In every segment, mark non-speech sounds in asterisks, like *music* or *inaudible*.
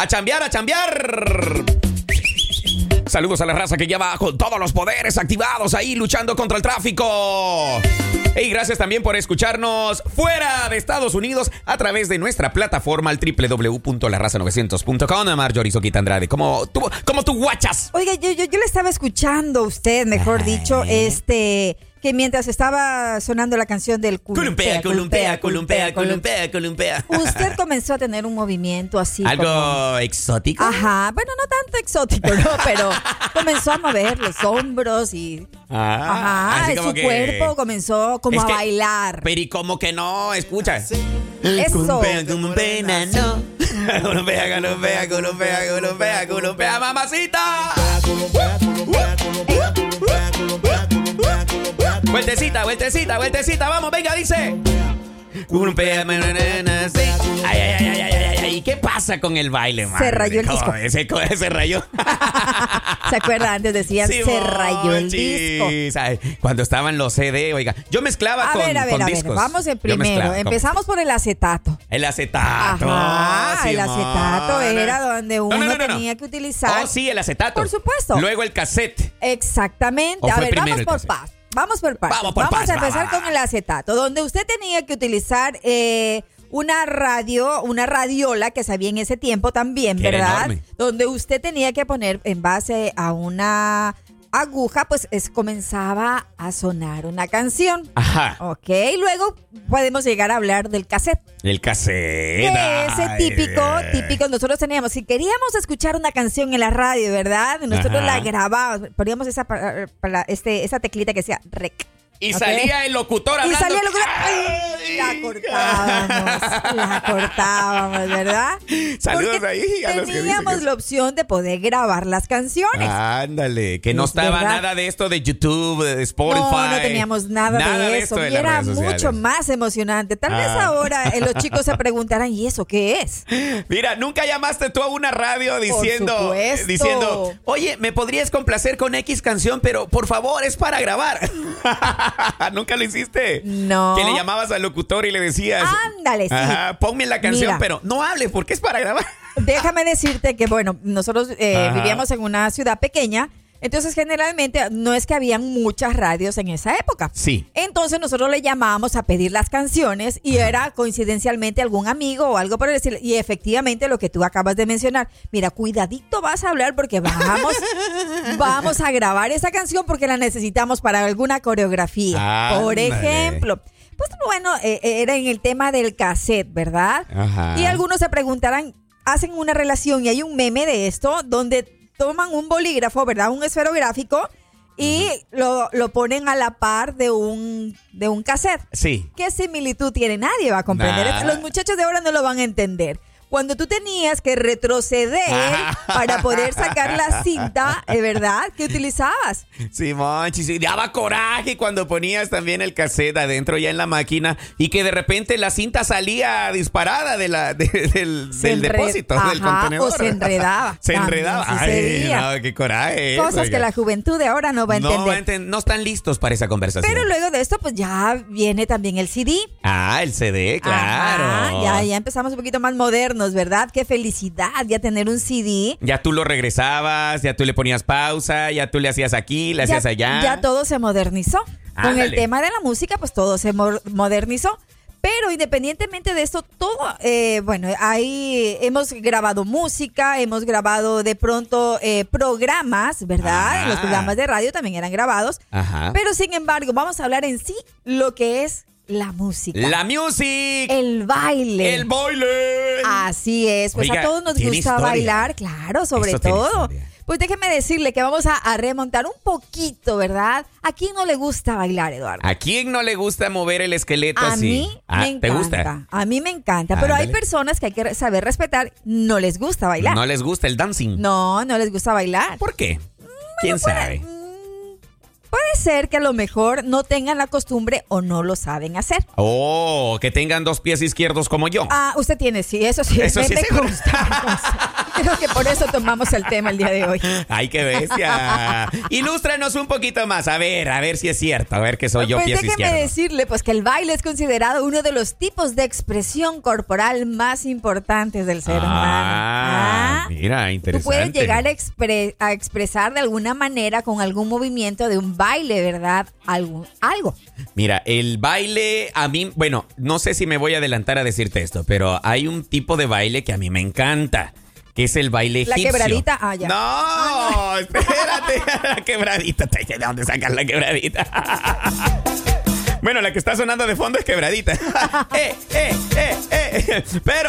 A chambear, a chambear. Saludos a la raza que lleva con todos los poderes activados ahí luchando contra el tráfico. Y gracias también por escucharnos fuera de Estados Unidos a través de nuestra plataforma al www.larraza900.com. Marjorie Soquita Andrade, como tú, como tú guachas. Oiga, yo, yo, yo le estaba escuchando a usted, mejor Ay. dicho, este, que mientras estaba sonando la canción del Columpea, columpea, columpea, columpea, columpea. Usted comenzó a tener un movimiento así. como- Algo exótico. Ajá, bueno, no tanto exótico, ¿no? Pero comenzó a mover los hombros y. Ah, Ajá, así su que- cuerpo comenzó como Es a que- bailar. Pero y como que no, escucha. Eso. Columpea, columpea, no. *laughs* Columpea, columpea, columpea, columpea, columpea, mamacita. Vueltecita, vueltecita, vueltecita, vamos, venga, dice. Columpea, manana, sí. Ay, ay, ay, ay, ay, ay. ¿Qué pasa con el baile, man? Se rayó el disco. Ese, se rayó. ¿Se acuerda? Antes decían, Sí, se rayó el disco. monchis. Ay, Cuando estaban los CD, oiga, yo mezclaba A con, ver, a ver, con a ver. discos. Vamos en primero. con- Empezamos por el acetato. El acetato. Ajá, el acetato era donde No, uno no, no, no, no. tenía que utilizar. Oh, sí, el acetato. Por supuesto. Luego el cassette. Exactamente. ¿O A ver, vamos por paz. Vamos por partes. Vamos por paz, a va, empezar va, con el acetato, donde usted tenía que utilizar eh, una radio, una radiola que sabía en ese tiempo también, Que ¿verdad? Donde usted tenía que poner en base a una aguja, pues es, comenzaba a sonar una canción. Ajá. Ok, luego podemos llegar a hablar del cassette. El cassette. Ese típico, típico, nosotros teníamos, si queríamos escuchar una canción en la radio, ¿verdad? Nosotros Ajá. la grabábamos, poníamos esa, pa- este, esa teclita que decía rec. Y salía el locutor Y hablando. salía el locutor, Ay. La cortábamos, la cortábamos, ¿verdad? Saludos Porque ahí a los que dicen Teníamos que- la opción de poder grabar las canciones. Ándale, que no Es estaba verdad. nada de esto de YouTube, de Spotify. No, no teníamos nada, de eso. de y era mucho más emocionante. Tal vez Ah. ahora eh, los chicos se *laughs* preguntarán, ¿y eso qué es? Mira, nunca llamaste tú a una radio diciendo, diciendo, oye, me podrías complacer con X canción, pero por favor es para grabar. *laughs* *laughs* nunca lo hiciste. No. Que le llamabas al locutor y le decías, Ándale, sí. Ajá, ponme la canción, Mira. pero no hables porque es para grabar. Déjame decirte que, bueno, nosotros eh, vivíamos en una ciudad pequeña, entonces generalmente no es que habían muchas radios en esa época. Sí. Entonces nosotros le llamábamos a pedir las canciones y era coincidencialmente algún amigo o algo por estilo. Y efectivamente lo que tú acabas de mencionar, mira, cuidadito vas a hablar porque vamos, *laughs* vamos a grabar esa canción porque la necesitamos para alguna coreografía. Por ejemplo. Pues bueno, eh, eh, era en el tema del cassette, ¿verdad? Ajá. Y algunos se preguntarán, hacen una relación y hay un meme de esto donde toman un bolígrafo, ¿verdad? Un esferográfico y lo, lo ponen a la par de un, de un cassette. Sí. ¿Qué similitud tiene? Nadie va a comprender. Nah. Los muchachos de ahora no lo van a entender. Cuando tú tenías que retroceder para poder sacar la cinta, ¿es verdad? Que utilizabas. Simón, sí, sí, daba coraje cuando ponías también el cassette adentro ya en la máquina y que de repente la cinta salía disparada de la, de- del, del depósito, del contenedor. o se enredaba. *laughs* se También enredaba. Ay, no, qué coraje. Cosas que la juventud de ahora no va a no, entender. va a enten- no están listos para esa conversación. Pero luego de esto, pues ya viene también el CD. Ah, el CD, claro. Ajá, ya, ya empezamos un poquito más modernos, ¿verdad? Qué felicidad ya tener un CD. Ya tú lo regresabas, ya tú le ponías pausa, ya tú le hacías aquí, le Ya, hacías allá. ya todo se modernizó. Con el tema de la música, pues todo se mo- modernizó. Pero independientemente de esto, todo, eh, bueno, ahí hemos grabado música, hemos grabado de pronto eh, programas, ¿verdad? Ah. Los programas de radio también eran grabados. Ajá. Pero sin embargo, vamos a hablar en sí lo que es la música. La music. el baile. El baile. Así es, pues Oiga, a todos nos gusta historia. bailar, claro, sobre Eso todo. Pues déjeme decirle que vamos a, a remontar un poquito, ¿verdad? ¿A quién no le gusta bailar, Eduardo? ¿A quién no le gusta mover el esqueleto A así? mí Ah, me encanta. ¿Te gusta? A mí me encanta. Pero hay personas que hay que saber respetar, no les gusta bailar. No les gusta el dancing. No, no les gusta bailar. ¿Por qué? ¿Quién sabe? Mm, Puede ser que a lo mejor no tengan la costumbre o no lo saben hacer. Oh, que tengan dos pies izquierdos como yo. Ah, usted tiene, sí, eso sí. Eso me, sí me consta. Creo que por eso tomamos el tema el día de hoy. Ay, qué bestia. Ilústranos un poquito más. A ver, a ver si es cierto. A ver que soy yo pues pies déjeme izquierdos. decirle pues que el baile es considerado uno de los tipos de expresión corporal más importantes del ser humano. Ah, Mira, Tú interesante. puedes llegar a, expre- a expresar de alguna manera con algún movimiento de un baile, ¿verdad? Algo. algo. Mira, el baile a mí, bueno, no sé si me voy a adelantar a decirte esto, pero hay un tipo de baile que a mí me encanta. Que es el baile La egipcio. quebradita, ah, ya. No, espérate, *laughs* la quebradita. ¿De dónde sacas la quebradita? *laughs* Bueno, la que está sonando de fondo es quebradita. *laughs* eh, eh, eh, eh. Pero.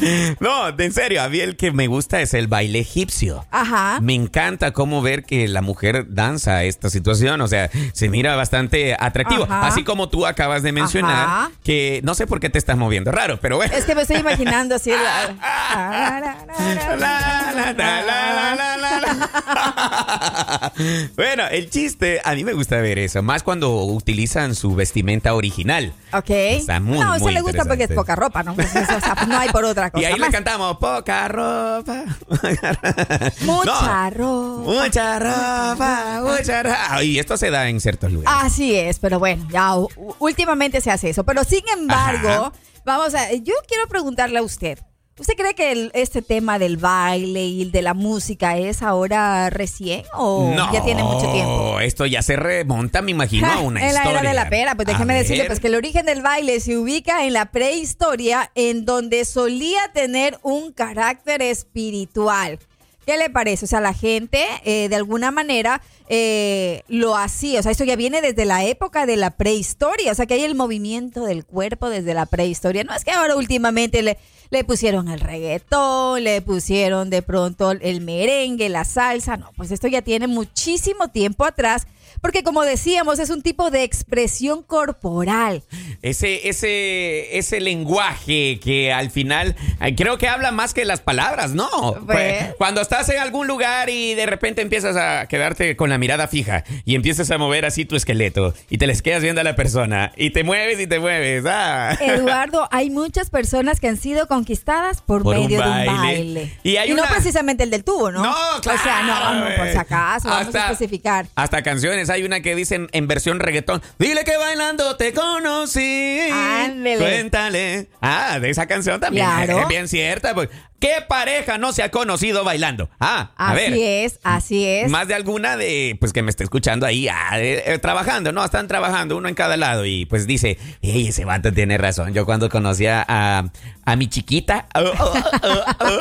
*laughs* no, en serio, a mí el que me gusta es el baile egipcio. Ajá. Me encanta cómo ver que la mujer danza esta situación, o sea, se mira bastante atractivo. Ajá. Así como tú acabas de mencionar Ajá. que no sé por qué te estás moviendo raro, pero bueno. Es que me estoy *laughs* imaginando así. *laughs* bueno, el chiste, a mí me gusta ver eso, más cuando utilizan su vestimenta original. Ok. Está muy, no, eso muy le gusta porque es poca ropa, ¿no? Pues eso, o sea, no hay por otra cosa. Y ahí le cantamos, poca ropa. *laughs* Mucha No, ropa. Mucha ropa, mucha ropa. Y esto se da en ciertos lugares. Así es, pero bueno, ya últimamente se hace eso. Pero sin embargo, Ajá. vamos a. Yo quiero preguntarle a usted. ¿Usted cree que el- este tema del baile y de la música es ahora recién o no, ya tiene mucho tiempo? Esto ya se remonta, me imagino, a *laughs* una en la historia. era de la pera, pues déjeme decirle pues que el origen del baile se ubica en la prehistoria, en donde solía tener un carácter espiritual. ¿Qué le parece? O sea, la gente eh, de alguna manera eh, lo hacía. O sea, esto ya viene desde la época de la prehistoria. O sea, que hay el movimiento del cuerpo desde la prehistoria. No es que ahora últimamente le, le pusieron el reggaetón, le pusieron de pronto el merengue, la salsa. No, pues esto ya tiene muchísimo tiempo atrás. Porque como decíamos, es un tipo de expresión corporal. Ese, ese, ese lenguaje que al final eh, creo que habla más que las palabras, ¿no? Pues. Cuando estás en algún lugar y de repente empiezas a quedarte con la mirada fija y empiezas a mover así tu esqueleto y te les quedas viendo a la persona y te mueves y te mueves. Ah. Eduardo, hay muchas personas que han sido conquistadas por, Por un medio de un baile. Y hay no una- precisamente el del tubo, ¿no? No, claro. O sea, no, no, por si acaso, vamos Hasta- a especificar. Hasta canciones. Hay una que dicen en versión reggaetón. Dile que bailando te conocí. Ándele. Cuéntale. Ah, de esa canción también. Claro. Es bien cierta. pues. ¿Qué pareja no se ha conocido bailando? Ah, a Así ver. es, así es. Más de alguna de, pues que me está escuchando ahí, ah, eh, eh, trabajando, no, están trabajando, uno en cada lado, y pues dice, ey, ese vato tiene razón. Yo cuando conocía a, a mi chiquita, *laughs* oh, oh, oh,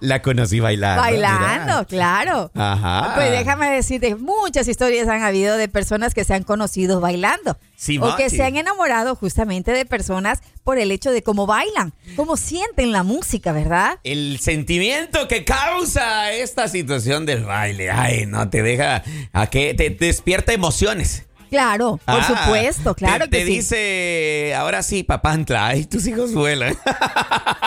la conocí bailando. Bailando, claro. Ajá. Pues déjame decirte, muchas historias han habido de personas que se han conocido bailando. Sí, o que se han enamorado justamente de personas por el hecho de cómo bailan, cómo sienten la música, ¿verdad? El sentimiento que causa esta situación del baile, ay, no te deja, a que te despierta emociones. Claro, por Ah, supuesto, claro te, que te sí. dice, ahora sí, papantla, ay, tus hijos vuelan.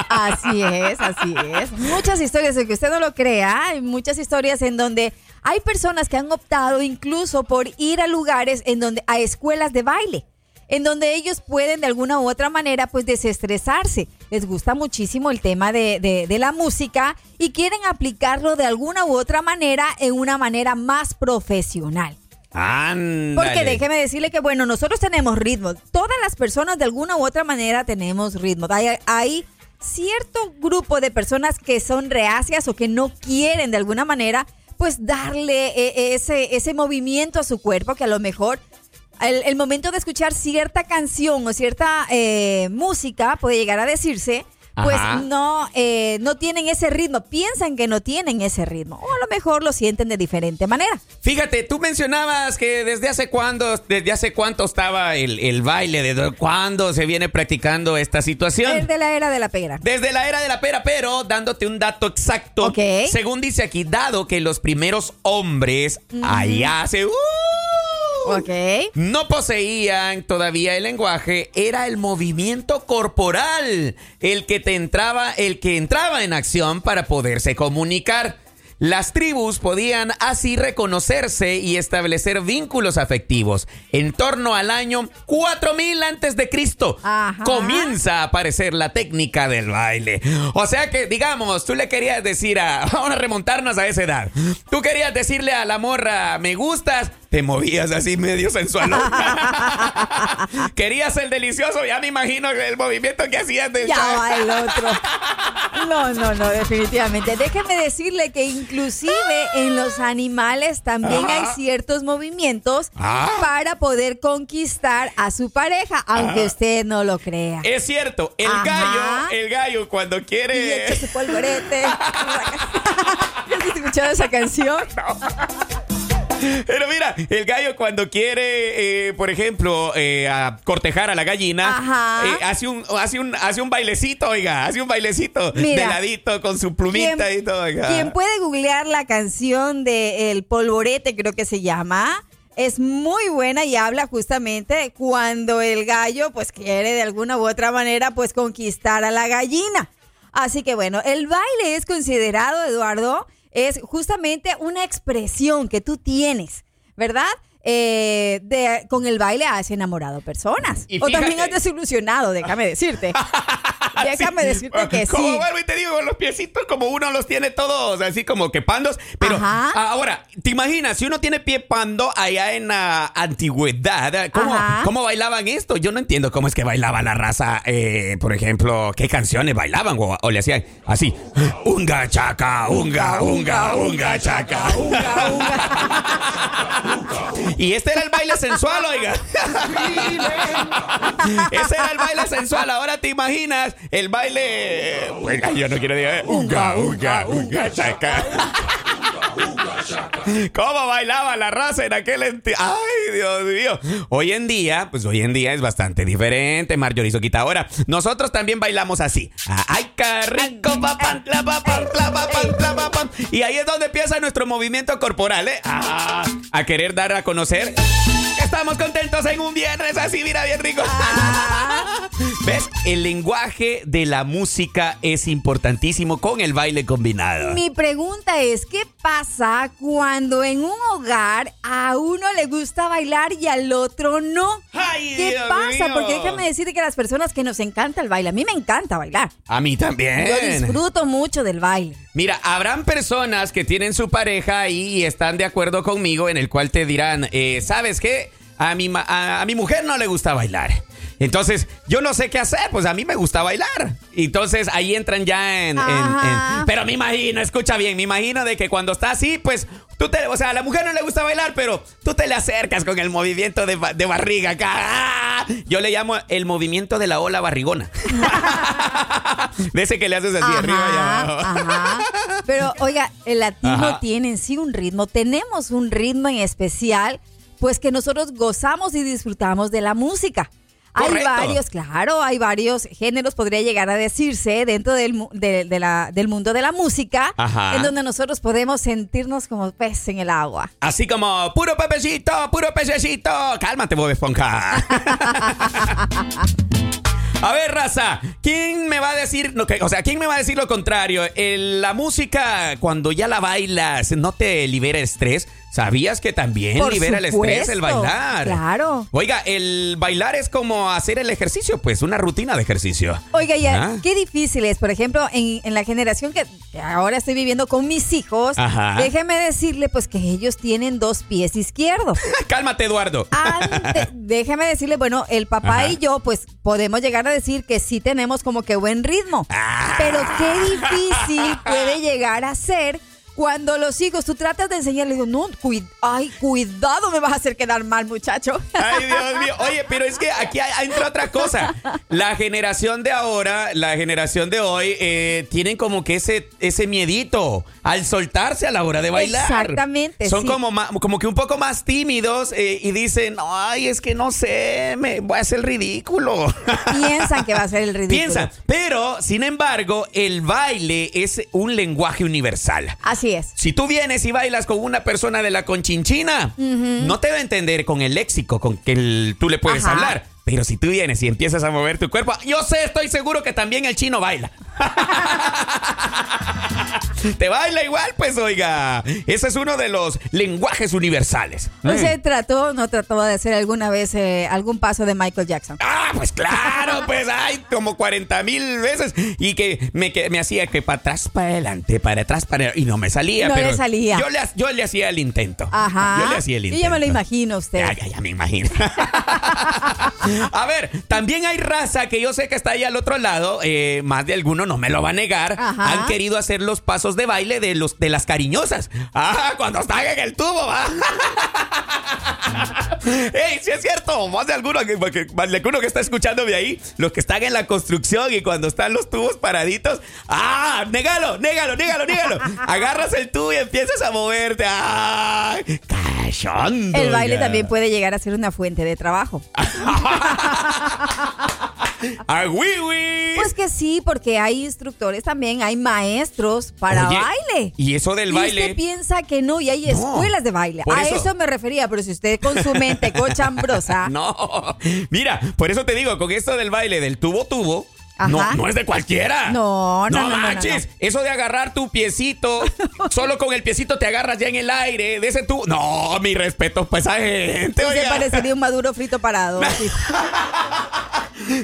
Así es, así es. Muchas historias, aunque usted no lo crea, hay muchas historias en donde hay personas que han optado incluso por ir a lugares en donde, a escuelas de baile, en donde ellos pueden de alguna u otra manera pues desestresarse. Les gusta muchísimo el tema de, de- de la música y quieren aplicarlo de alguna u otra manera en una manera más profesional. Porque déjeme decirle que, bueno, nosotros tenemos ritmo. Todas las personas de alguna u otra manera tenemos ritmo. Hay, hay cierto grupo de personas que son reacias o que no quieren de alguna manera, pues darle eh, ese, ese movimiento a su cuerpo que a lo mejor el, el momento de escuchar cierta canción o cierta eh, música puede llegar a decirse. Pues Ajá. no, eh, no tienen ese ritmo, piensan que no tienen ese ritmo, o a lo mejor lo sienten de diferente manera. Fíjate, tú mencionabas que desde hace cuándo, desde hace cuánto estaba el, el baile, desde cuándo se viene practicando esta situación. El de la era de la pera. Desde la era de la pera, pero dándote un dato exacto. Ok. Según dice aquí, dado que los primeros hombres allá hace. ¡uh! Ok. No poseían todavía el lenguaje, era el movimiento corporal el que te entraba, el que entraba en acción para poderse comunicar. Las tribus podían así reconocerse y establecer vínculos afectivos. En torno al año 4000 antes de Cristo comienza a aparecer la técnica del baile. O sea que, digamos, tú le querías decir a. *laughs* Vamos a remontarnos a esa edad. Tú querías decirle a la morra, me gustas. Te movías así medio sensual. *laughs* Querías el delicioso, ya me imagino el movimiento que hacías del Ya va el otro. No, no, no, definitivamente. Déjeme decirle que inclusive en los animales también hay ciertos movimientos Ah. para poder conquistar a su pareja, aunque Ah. usted no lo crea. Es cierto, el gallo, el gallo cuando Y quiere... echa su polvorete. *laughs* ¿Ya has escuchado esa canción? Pero mira, el gallo cuando quiere, eh, por ejemplo, eh, a cortejar a la gallina, eh, hace, un, hace, un, hace un bailecito, oiga, hace un bailecito Mira. de ladito con su plumita y todo, oiga. Quien puede googlear la canción de El Polvorete, creo que se llama, es muy buena y habla justamente cuando el gallo pues quiere de alguna u otra manera pues conquistar a la gallina. Así que bueno, el baile es considerado, Eduardo, es justamente una expresión que tú tienes, ¿verdad? Eh, de, con el baile has enamorado personas. Y o también has desilusionado, déjame decirte. *laughs* déjame Sí. decirte que Como sí. vuelvo y te digo, los piecitos como uno los tiene todos así como que pandos. Pero Ajá. ah, ahora, ¿te imaginas? Si uno tiene pie pando allá en la antigüedad, ¿cómo, cómo bailaban esto? Yo no entiendo cómo es que bailaba la raza, eh, por ejemplo, qué canciones bailaban o, o le hacían así. Unga chaca, unga, unga, unga chaca. Unga, unga. *laughs* Y este era el baile sensual, oiga. *laughs* Ese era el baile sensual. Ahora te imaginas el baile. Oiga, yo no quiero decir. Chaca. ¿Cómo bailaba la raza en aquel enti- Ay, Dios mío. Hoy en día, pues hoy en día es bastante diferente, Marjorie Soquita. Ahora, nosotros también bailamos así. Ay, qué rico, papá, la papá, la. Y ahí es donde empieza nuestro movimiento corporal, ¿eh? Ah, a querer dar a conocer. Estamos contentos en un viernes así, mira, bien rico. *laughs* ¿Ves? El lenguaje de la música es importantísimo con el baile combinado. Mi pregunta es, ¿qué pasa cuando en un hogar a uno le gusta bailar y al otro no? Ay, ¿Qué Dios pasa? mío. Porque déjame decirte que las personas que nos encanta el baile, a mí me encanta bailar. A mí también. Yo disfruto mucho del baile. Mira, habrán personas que tienen su pareja y están de acuerdo conmigo en el cual te dirán, eh, ¿sabes qué? A mi, a mi mujer no le gusta bailar. Entonces, yo no sé qué hacer, pues a mí me gusta bailar. Entonces, ahí entran ya en... en- Ajá. en- pero me imagino, escucha bien, me imagino de que cuando está así, pues tú te... O sea, a la mujer no le gusta bailar, pero tú te le acercas con el movimiento de, de barriga acá. ¡Ah! Yo le llamo el movimiento de la ola barrigona. *laughs* de ese que le haces así arriba y abajo. ajá. Pero oiga, el latino Ajá. tiene en sí un ritmo. Tenemos un ritmo en especial, pues que nosotros gozamos y disfrutamos de la música. Hay varios, claro, hay varios géneros, podría llegar a decirse, dentro del, de- de la- del mundo de la música, Ajá. en donde nosotros podemos sentirnos como pez en el agua. Así como, puro pepecito, puro pececito. Cálmate, Bob Esponja. *laughs* A ver, raza, ¿quién me va a decir, no, que- o sea, quién me va a decir lo contrario? El- la música, cuando ya la bailas, ¿no te libera estrés? ¿Sabías que también Por libera el estrés el bailar? claro. Oiga, el bailar es como hacer el ejercicio, pues, una rutina de ejercicio. Oiga, ya, Ah. qué difícil es, por ejemplo, en, en la generación que, que ahora estoy viviendo con mis hijos, Ajá. déjeme decirle pues que ellos tienen dos pies izquierdos. *laughs* Cálmate, Eduardo. Ante- *laughs* déjeme decirle, bueno, el papá Ajá. y yo pues podemos llegar a decir que sí tenemos como que buen ritmo, Ah. pero qué difícil puede llegar a ser cuando los hijos, tú tratas de enseñarles, digo, no, cuid- ay, cuidado, me vas a hacer quedar mal, muchacho. *laughs* Ay, Dios mío. Oye, pero es que aquí hay- entra otra cosa. La generación de ahora, la generación de hoy, eh, tienen como que ese, ese miedito al soltarse a la hora de bailar. Exactamente, Son sí. como, como que un poco más tímidos eh, y dicen, ay, es que no sé, me voy a hacer el ridículo. *laughs* Piensan que va a ser el ridículo. Piensan, pero sin embargo, el baile es un lenguaje universal. Así es. Si tú vienes y bailas con una persona de la conchinchina, no te va a entender con el léxico con que el- tú le puedes Ajá. hablar. Pero si tú vienes y empiezas a mover tu cuerpo, yo sé, estoy seguro que también el chino baila. *laughs* Te baila igual, pues oiga. Ese es uno de los lenguajes universales. ¿Usted trató, no trató de hacer alguna vez eh, algún paso de Michael Jackson? Ah, pues claro, pues hay como 40 mil veces. Y que me, que me hacía que para atrás, para adelante, para atrás, para Y no me salía. No pero le salía. Yo le, yo le hacía el intento. Ajá. Yo le hacía el Y intento. ya me lo imagino usted. Ya, ya, ya me imagino. *laughs* a ver, también hay raza que yo sé que está ahí al otro lado, eh, más de alguno no me lo va a negar, Ajá. han querido hacer los pasos de baile de los de las cariñosas. Ah, cuando están en el tubo, va. *laughs* Ey, sí es cierto, más de alguno que, más de alguno que está escuchándome ahí, los que están en la construcción y cuando están los tubos paraditos, ah, négalo, négalo, négalo, négalo. Agarras el tubo y empiezas a moverte. Ah. El baile ya. también puede llegar a ser una fuente de trabajo. *laughs* ¡Ah, oui, oui! Pues que sí, porque hay instructores también, hay maestros para Oye, baile. Y eso del Y baile. usted piensa que no, y hay No, escuelas de baile. A eso. eso. me refería, pero si usted con su mente cochambrosa, *laughs* No, mira, por eso te digo, con esto del baile del tubo tubo, Ajá. no, no es de cualquiera. No, no, no, no, no, manches. Eso de agarrar tu piecito, *laughs* solo con el piecito te agarras ya en el aire de ese tubo. No, mi respeto para esa gente. oiga. parecería un maduro frito parado. así. *laughs*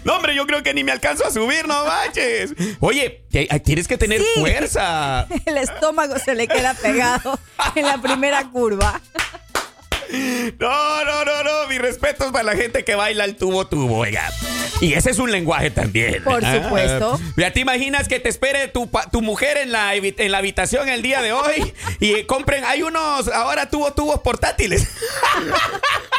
No, hombre, yo creo que ni me alcanzo a subir, no manches. Oye, te- tienes que tener Sí. fuerza. *laughs* El estómago se le queda pegado en la primera curva. No, no, no, no. Mi respeto es para la gente que baila el tubo tubo, oiga. Y ese es un lenguaje también. Por Ah. supuesto. Ya te imaginas que te espere tu, tu mujer en la, en la habitación el día de hoy y compren, hay unos ahora tubo tubos portátiles. *laughs*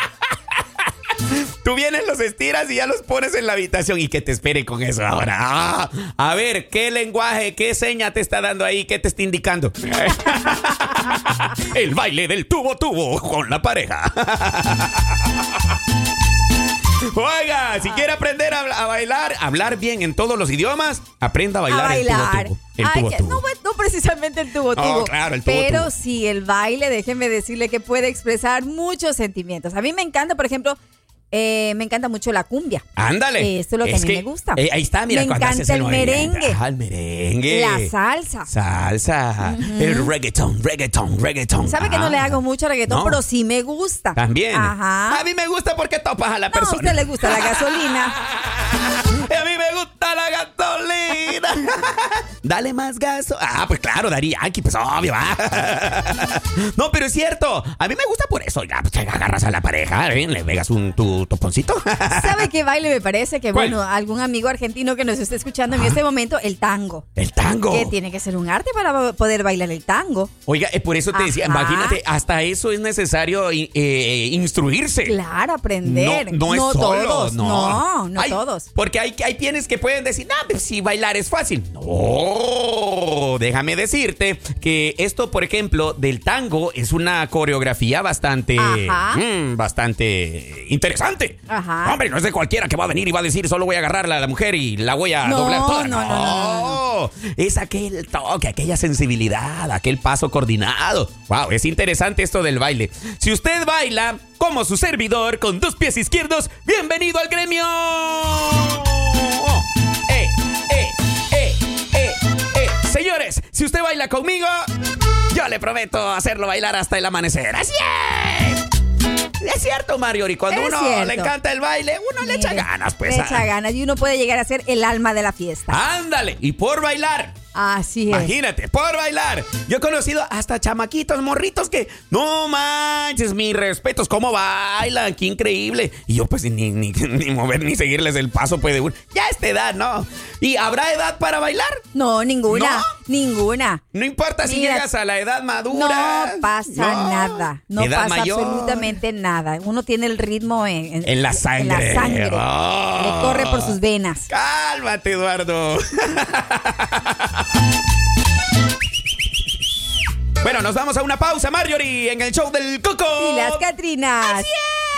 Tú vienes, los estiras y ya los pones en la habitación y que te espere con eso ahora. Ah, a ver, ¿qué lenguaje, qué seña te está dando ahí? ¿Qué te está indicando? *laughs* El baile del tubo tubo con la pareja. Oiga, si quiere aprender a, a bailar, hablar bien en todos los idiomas, aprenda a bailar, a bailar. el tubo tubo. El Ay, tubo que- tubo. No, no precisamente el tubo tubo. claro, el tubo Pero tubo. sí, el baile, déjeme decirle que puede expresar muchos sentimientos. A mí me encanta, por ejemplo, eh, me encanta mucho la cumbia. Ándale. Esto es lo que a mí me gusta. eh, ahí está, mira, Me encanta el merengue. Ah, el merengue. La salsa. Salsa. El reggaeton, reggaeton, reggaeton. Sabe que no le Ah. hago mucho reggaetón, No. pero sí me gusta. También. Ajá. A mí me gusta porque topas a la No, a persona. usted le gusta la gasolina. *laughs* Y *laughs* a mí me gusta la gasolina. *laughs* Dale más gaso. Ah, pues claro, Daría Yankee, pues obvio. va. *laughs* No, pero es cierto. A mí me gusta por eso. Ya, pues, agarras a la pareja, ¿eh? le pegas un tu toponcito. ¿Sabe qué baile me parece? Que ¿Cuál? bueno, algún amigo argentino que nos esté escuchando en este momento, el tango. El tango. Que tiene que ser un arte para poder bailar el tango. Oiga, eh, por eso te decía, imagínate, hasta eso es necesario i- eh, instruirse. Claro, aprender. No, no es solo, todos. no. No, no Hay- todos. Porque hay, hay quienes que pueden decir, no, pues si bailar es fácil. No, déjame decirte que esto, por ejemplo, del tango es una coreografía bastante, Ajá. mm, bastante interesante. Ajá. Hombre, no es de cualquiera que va a venir y va a decir, solo voy a agarrar a la mujer y la voy a No, doblar toda. no, no, no, no, Es aquel toque, aquella sensibilidad, aquel paso coordinado. Wow, es interesante esto del baile. Si usted baila como su servidor con dos pies izquierdos, bienvenido al gremio. Eh, eh, eh, eh, eh. Señores, si usted baila conmigo, yo le prometo hacerlo bailar hasta el amanecer. Así es. Es cierto, Mario, y cuando Es uno cierto. le encanta el baile, uno le echa ganas, pues. Le echa ganas y uno puede llegar a ser el alma de la fiesta. Ándale, y por bailar. Así es. Imagínate, por bailar. Yo he conocido hasta chamaquitos, morritos que, no manches, mis respetos, cómo bailan, qué increíble. Y yo pues ni, ni, *laughs* ni mover ni seguirles el paso puede uno. Ya a esta edad, ¿no? ¿Y habrá edad para bailar? No, ninguna. ¿No? Ninguna. No importa si Mira, llegas a la edad No madura. pasa No. nada. No Edad pasa mayor. absolutamente nada. Uno tiene el ritmo en, En la sangre. En la sangre. Oh. Le corre por sus venas. Cálmate, Eduardo. *laughs* Bueno, nos vamos a una pausa, Marjorie, en el show del Coco. Y las Catrinas. Así es.